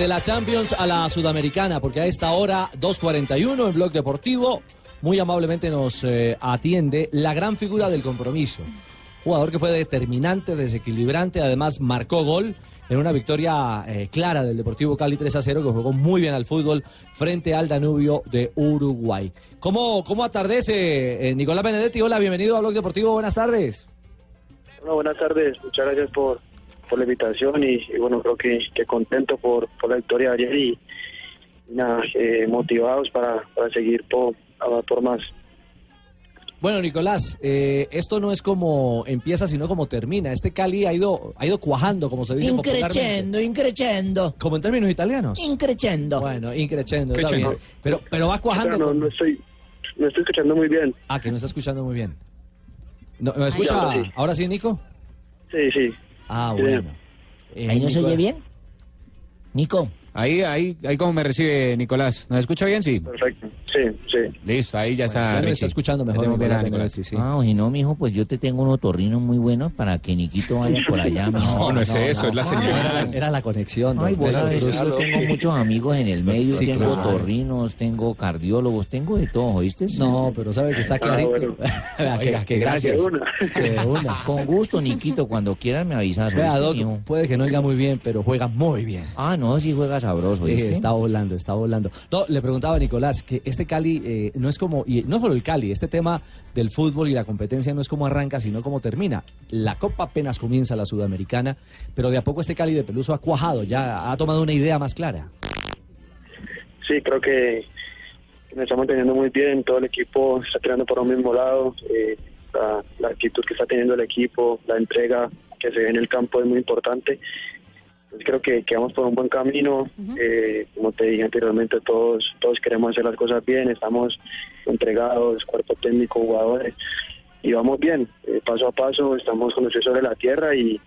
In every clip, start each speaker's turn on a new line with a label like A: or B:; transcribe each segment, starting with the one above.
A: De la Champions a la Sudamericana, porque a esta hora, 2.41 en Blog Deportivo, muy amablemente nos eh, atiende la gran figura del compromiso. Jugador que fue determinante, desequilibrante, además marcó gol en una victoria eh, clara del Deportivo Cali 3 a 0, que jugó muy bien al fútbol frente al Danubio de Uruguay. ¿Cómo, cómo atardece eh, Nicolás Benedetti? Hola, bienvenido a Blog Deportivo, buenas tardes.
B: Bueno, buenas tardes, muchas gracias por, por la invitación y, y bueno, creo que, que contento por, por la victoria de ayer y nada, eh, motivados para, para seguir por, por más.
A: Bueno, Nicolás, eh, esto no es como empieza, sino como termina. Este Cali ha ido, ha ido cuajando, como se dice popularmente.
C: Increcendo, increcendo,
A: Como en términos italianos.
C: increcendo.
A: Bueno, increchendo, está bien. Pero, pero va cuajando.
B: Pero no, no estoy, no estoy escuchando muy bien.
A: Ah, que no está escuchando muy bien. No, ¿Me escucha?
B: ahora sí.
A: ¿Ahora sí, Nico?
B: Sí, sí.
A: Ah, bueno. Eh,
C: ¿Ahí no se oye bien? Nico,
D: Ahí, ahí, ahí como me recibe Nicolás. ¿Nos escucha bien? Sí.
B: Perfecto. Sí, sí.
D: Listo, ahí ya está.
A: Lo
D: Richie.
A: está escuchando mejor.
D: A
A: Nicolás
D: Nicolás.
A: Benedetti, sí.
C: ah, o si no, mijo, pues yo te tengo unos torrinos muy buenos para que Niquito vaya por allá, mijo.
D: No, no es eso, es la
A: No, Era, la-
D: señal.
A: era la conexión.
C: Ay, vos sabes que yo tengo muchos amigos en el medio,
A: Sí,
C: tengo
A: claro.
C: torrinos, tengo cardiólogos, tengo de todo, ¿oíste?
A: No, pero sabe que está clarito.
B: bueno.
A: Vea, que,
D: Oiga,
A: que gracias.
B: una.
A: Que una.
C: Con gusto, Niquito, cuando quieras me avisas,
A: Vea,
C: ¿oíste,
A: Doc, puede que no oiga muy bien, pero juega muy bien.
C: Ah, no, sí juega sabroso,
A: Sí,
C: ¿oíste?
A: está volando, está volando. No, le preguntaba a Nicolás que este Cali eh, no es como, y no solo el Cali, este tema del fútbol y la competencia no es como arranca, sino como termina. La Copa apenas comienza la Sudamericana, pero de a poco este Cali de Peluso ha cuajado, ya ha tomado una idea más clara.
B: Sí, creo que nos estamos teniendo muy bien, todo el equipo está tirando por un mismo lado, eh, la, la actitud que está teniendo el equipo, la entrega que se ve en el campo es muy importante. Entonces creo que, que vamos por un buen camino, eh, como te dije anteriormente, todos, todos queremos hacer las cosas bien, estamos entregados, cuerpo técnico, jugadores, y vamos bien, eh, paso a paso, estamos con los pies sobre la tierra y,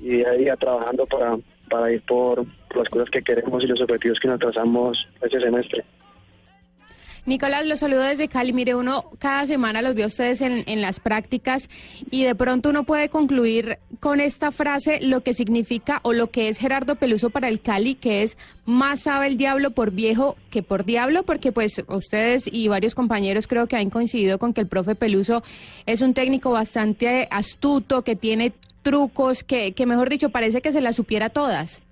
B: y día a día trabajando para, para ir por, por las cosas que queremos y los objetivos que nos trazamos este semestre.
E: Nicolás, los saludo desde Cali. Mire, uno cada semana los ve a ustedes en, en las prácticas y de pronto uno puede concluir con esta frase lo que significa o lo que es Gerardo Peluso para el Cali, que es más sabe el diablo por viejo que por diablo, porque pues ustedes y varios compañeros creo que han coincidido con que el profe Peluso es un técnico bastante astuto, que tiene trucos, que, que mejor dicho parece que se las supiera todas.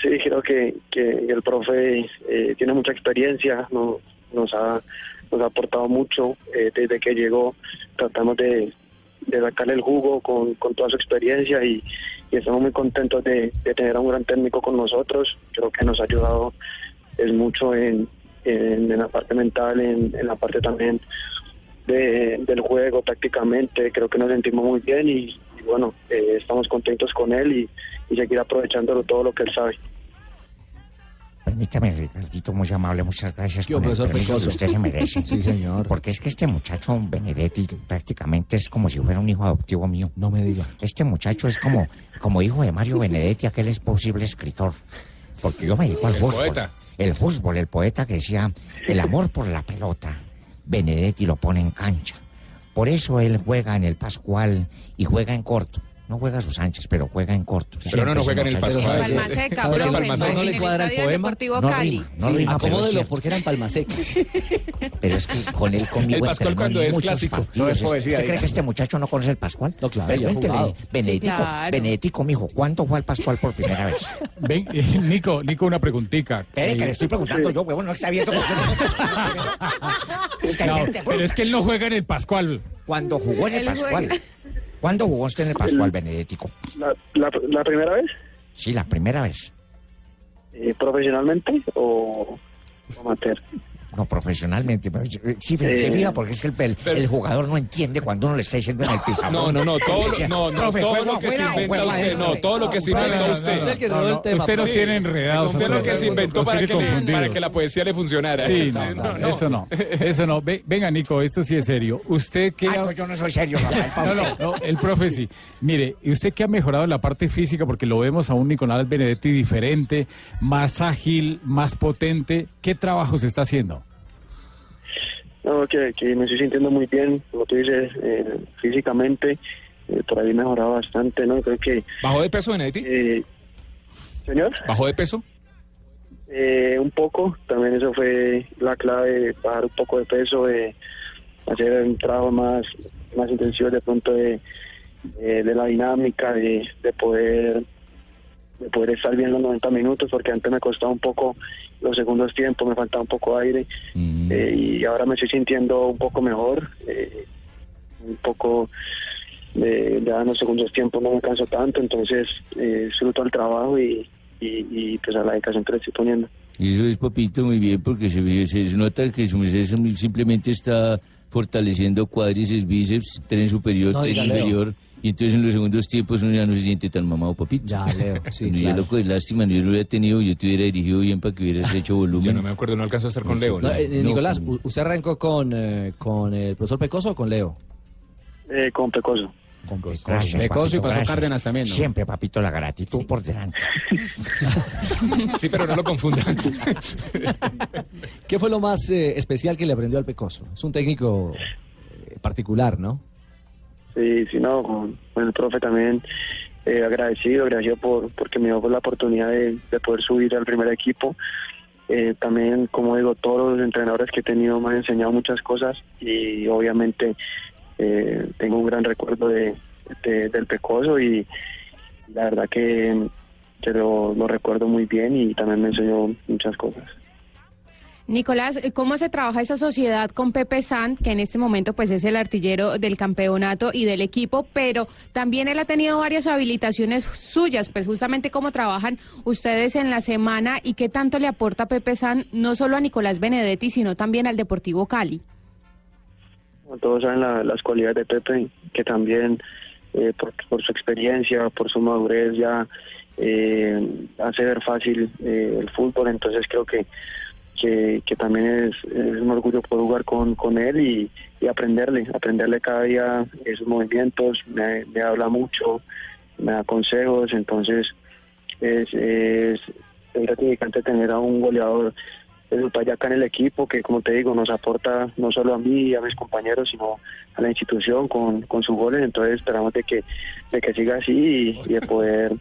B: Sí, creo que, que el profe eh, tiene mucha experiencia, no- nos, ha, nos ha aportado mucho eh, desde que llegó. Tratamos de, de sacarle el jugo con, con toda su experiencia y, estamos muy contentos de, de tener a un gran técnico con nosotros. Creo que nos ha ayudado es mucho en, en, la parte mental, en, en la parte también de- del juego prácticamente. Creo que nos sentimos muy bien y bueno, eh, estamos contentos con él y, y seguir aprovechándolo todo lo que él sabe.
F: Permítame, Ricardito, muy amable, muchas gracias.
A: ¿Qué,
F: con el permiso que usted se merece.
A: Sí, señor.
F: Porque es que este muchacho, Benedetti, prácticamente es como si fuera un hijo adoptivo mío.
A: No me diga.
F: Este muchacho es como, como hijo de Mario Benedetti, aquel es posible escritor. Porque yo me dedico al fútbol.
D: poeta.
F: El fútbol, el poeta que decía, el amor por la pelota. Benedetti lo pone en cancha. Por eso él juega en el Pascual y juega en corto. No juega a sus Sánchez, pero juega en corto.
D: Pero no, no juega en el. Pascual.
E: En
A: ¿sabe qué?
E: Palma Seca,
A: ¿Sabe
E: profe,
D: Palma Seca.
A: ¿No le
E: el
A: cuadra el poema?
E: Deportivo
F: No
E: Cali.
F: rima, no
A: Sí,
F: rima,
A: acomódelo porque era en Palma Seca.
F: Pero es que con él conmigo
D: El Pascual cuando es clásico,
F: partidos.
D: todo es poesía,
F: ¿Usted cree que este muchacho no conoce el Pascual?
A: No, claro, jugado.
F: Benedetico,
E: Sí, claro.
F: Benedetico, mijo, ¿cuándo fue al Pascual por primera vez?
G: Ven, eh, Nico, Nico, una preguntica.
F: Espere, que le estoy preguntando yo, huevón, no está abierto. es que hay
G: No,
F: gente, pues,
G: pero es que él no juega en el Pascual.
F: cuando jugó en el Pascual. ¿Cuándo jugó usted en el Pascual, Benedetico?
B: La, la, la primera vez,
F: Sí, la primera vez.
B: eh, profesionalmente o amateur.
F: No, profesionalmente. pero, eh, Sí, se
B: Eh,
F: fija porque es que el, el- el jugador no entiende cuando uno le está diciendo en el pizarrón.
D: No, no, no, todo lo, no, no,
F: Profe,
D: todo
F: ¿juego
D: lo que se inventa usted, no, todo lo que se inventa usted.
A: Usted
G: nos tiene enredados.
D: Usted lo que se inventó para que, le- para
G: confundidos.
D: que la poesía le funcionara.
G: Sí, no, no, eso no, eso no. Ve- venga, Nico, esto sí es serio. Usted que...
F: Ah, yo no soy serio, Rafael. pa'
G: No,
F: usted.
G: no, no, el profe sí. Mire, ¿y usted que ha mejorado en la parte física? Porque lo vemos a un Nicolás Benedetti diferente, más ágil, más potente. ¿Qué trabajo se está haciendo?
B: No, que, que me estoy sintiendo muy bien, como tú dices, eh, físicamente, eh, por ahí he mejorado bastante, ¿no? Creo que
D: ¿Bajó de peso Benedetti?
B: eh, Señor.
D: ¿Bajó de peso?
B: Eh, un poco, también eso fue la clave, bajar un poco de peso, de hacer un trabajo más, más intensivo de pronto de, de, de la dinámica, de, de poder de poder estar bien los 90 minutos, porque antes me costaba un poco los segundos tiempos, me faltaba un poco de aire,
C: Mm.
B: eh, y ahora me estoy sintiendo un poco mejor, eh, un poco de, ya en los segundos tiempos no me canso tanto, entonces eh, disfruto el trabajo y, y, y, pues a la dedicación que le estoy poniendo.
C: Y eso es, papito, muy bien, porque se, se nota que su merced sim- simplemente está fortaleciendo cuádriceps, bíceps, tren superior,
A: No,
C: tren inferior. Y entonces en los segundos tiempos uno ya no se siente tan mamado, papito.
A: Ya, Leo, sí,
C: ya
A: claro.
C: loco, es lástima, no yo lo hubiera tenido, yo te hubiera dirigido bien para que hubieras hecho volumen.
D: Yo no me acuerdo, no alcanzó a estar con Leo.
A: No,
D: ¿no?
A: eh,
C: No,
A: Nicolás, ¿usted arrancó con, eh, con el profesor Pecoso o con Leo?
B: Eh, con Pecoso.
A: Con Pecoso.
D: Y pasó
F: gracias.
D: Cárdenas también, ¿no?
F: Siempre, papito, la gratitud por delante.
D: Sí, pero no lo confundan.
A: ¿Qué fue lo más eh, especial que le aprendió al Pecoso? Es un técnico eh, particular, ¿no?
B: Sí, sí, no, con, con el profe también eh, agradecido, agradecido por porque me dio la oportunidad de, de poder subir al primer equipo. Eh, también, como digo, todos los entrenadores que he tenido me han enseñado muchas cosas y obviamente eh, tengo un gran recuerdo de, de- del Pecoso y la verdad que, lo, lo recuerdo muy bien y también me enseñó muchas cosas.
E: Nicolás, ¿cómo se trabaja esa sociedad con Pepe Sant, que en este momento pues es el artillero del campeonato y del equipo, pero también él ha tenido varias habilitaciones suyas, pues justamente cómo trabajan ustedes en la semana y qué tanto le aporta Pepe Sant no solo a Nicolás Benedetti, sino también al Deportivo Cali?
B: Todos saben la- las cualidades de Pepe, que también eh, por, su experiencia, por su madurez ya eh, hace ver fácil eh, el fútbol, entonces creo que, que, también es, un orgullo poder jugar con, con él y, aprenderle, aprenderle cada día esos movimientos, me, me habla mucho, me da consejos, entonces es, es, es gratificante tener a un goleador de su talla acá en el equipo que como te digo nos aporta no solo a mí y a mis compañeros sino a la institución con, con sus goles. Entonces esperamos de que de que siga así y de poder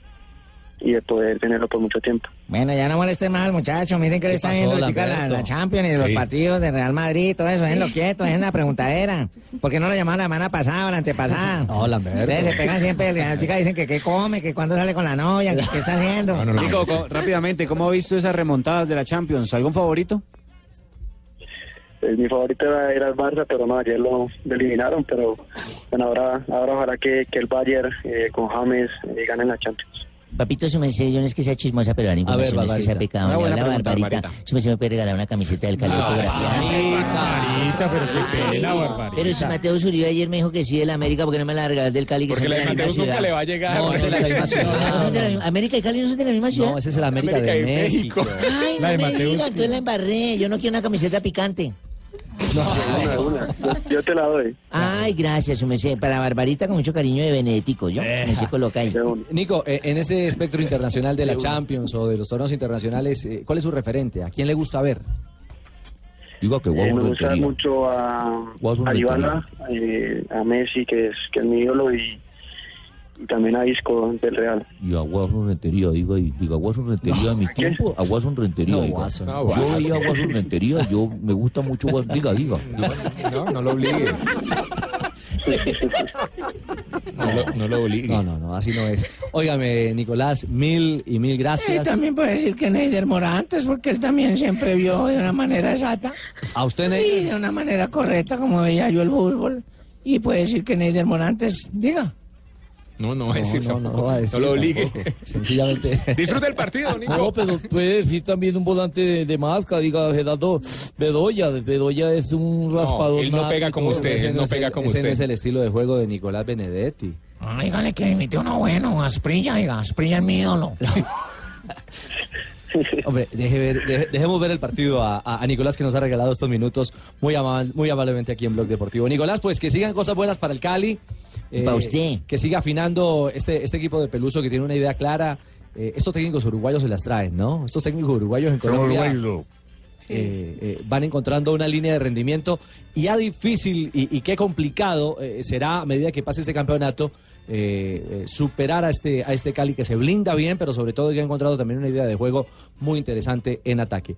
B: y de poder tenerlo por mucho tiempo
F: Bueno, ya no molesten más al muchacho. Miren que
A: ¿Qué
F: le está
A: pasó,
F: viendo la,
A: Lamberto?
F: la Champions y los
D: Sí.
F: partidos de Real Madrid, todo eso. Déjenlo quieto, dejen la preguntadera. ¿Por qué no lo llamaron la semana pasada o la antepasada?
A: No, Lamberto.
F: Ustedes se pegan siempre, la dicen que qué come, que cuándo sale con la novia, que qué está haciendo.
D: No, no, no. Nico, co- rápidamente, ¿cómo ha visto esas remontadas de la Champions? ¿Algún favorito?
B: Eh, mi favorito era, era el Barça pero no ayer lo, lo eliminaron pero bueno ahora ahora ojalá que, que el Bayern eh, con James eh, ganen la Champions
C: Papito, su merced, yo no es que sea chismosa, pero la información es que sea pecado.
D: Una
C: Le
D: buena pregunta,
C: Barbarita. Su merced me puede regalar una camiseta del Cali autografiada.
G: Barbarita, pero qué pena, Barbarita.
C: Pero si Mateo Uribe ayer me dijo que sí del América, porque no me la regalas del Cali, que
D: Porque la
C: de la
D: Mateus nunca le va a llegar.
A: No, no es de la misma ciudad.
C: ¿No son de la misma- ¿América y Cali no son de la misma ciudad?
A: No, ese es el América,
D: América
A: de,
D: de
A: México.
D: México.
C: Ay,
G: La de
C: no me
G: Mateus,
C: diga,
G: sí.
C: entonces la embarré. Yo no quiero una camiseta picante.
B: Una, una. Yo, yo te la doy
C: Ay, gracias, su merced. Para Barbarita, con mucho cariño de Benedetico, ¿yo? Me se coloca ahí.
A: Nico, eh, en ese espectro internacional de la Champions o de los torneos internacionales, eh, ¿cuál es su referente? ¿A quién le gusta ver?
C: Digo que
B: Eh, me gusta mucho a, a eh, a Messi, que es, que es mi ídolo, y, y también a Isco del Real.
C: Y Aguason Rentería, digo ahí. Digo, Aguason Rentería en mi tiempo, Aguason Rentería.
A: No.
D: No,
C: Yo veía Aguason Rentería, yo me gusta mucho. Diga, diga.
D: No, no lo obligue. No lo, no lo obligue.
A: No, no, no, así no es. Óigame, Nicolás, mil y mil
F: Y
A: gracias.
F: también puede decir que Neider Morantes, porque él también siempre vio de una manera exacta
A: A usted,
F: y
A: Ney.
F: de una manera correcta como veía yo el fútbol. Y puede decir que Neider Morantes, diga.
D: No, no va a decir
A: No, no, no,
D: tampoco.
A: va a decir
D: No lo obligue.
A: tampoco. Sencillamente.
D: Disfruta el partido, Nico.
H: No, pero puede decir también un volante de, de marca, diga Gerardo Bedoya. Bedoya es un raspador.
D: él no
H: nato
D: pega como usted.
A: Ese
D: no
A: es
D: pega
A: el-
D: como
A: ese
D: usted.
A: no es el estilo de juego de Nicolás Benedetti.
F: Ah, dígale que imite uno bueno, Asprilla, diga, Asprilla es mi ídolo.
A: Hombre, deje ver- deje- dejemos ver el partido a, a- a Nicolás que nos ha regalado estos minutos muy, ama- muy amablemente aquí en Blog Deportivo. Nicolás, pues que sigan cosas buenas para el Cali. eh,
C: Pa' usted.
A: Que siga afinando este, este equipo de Peluso que tiene una idea clara. Eh, estos técnicos uruguayos se las traen, ¿no? Estos técnicos uruguayos en Colombia eh, eh, van encontrando una línea de rendimiento y ya difícil y, y qué complicado eh, será a medida que pase este campeonato eh, superar a este, a este Cali que se blinda bien, pero sobre todo que ha encontrado también una idea de juego muy interesante en ataque.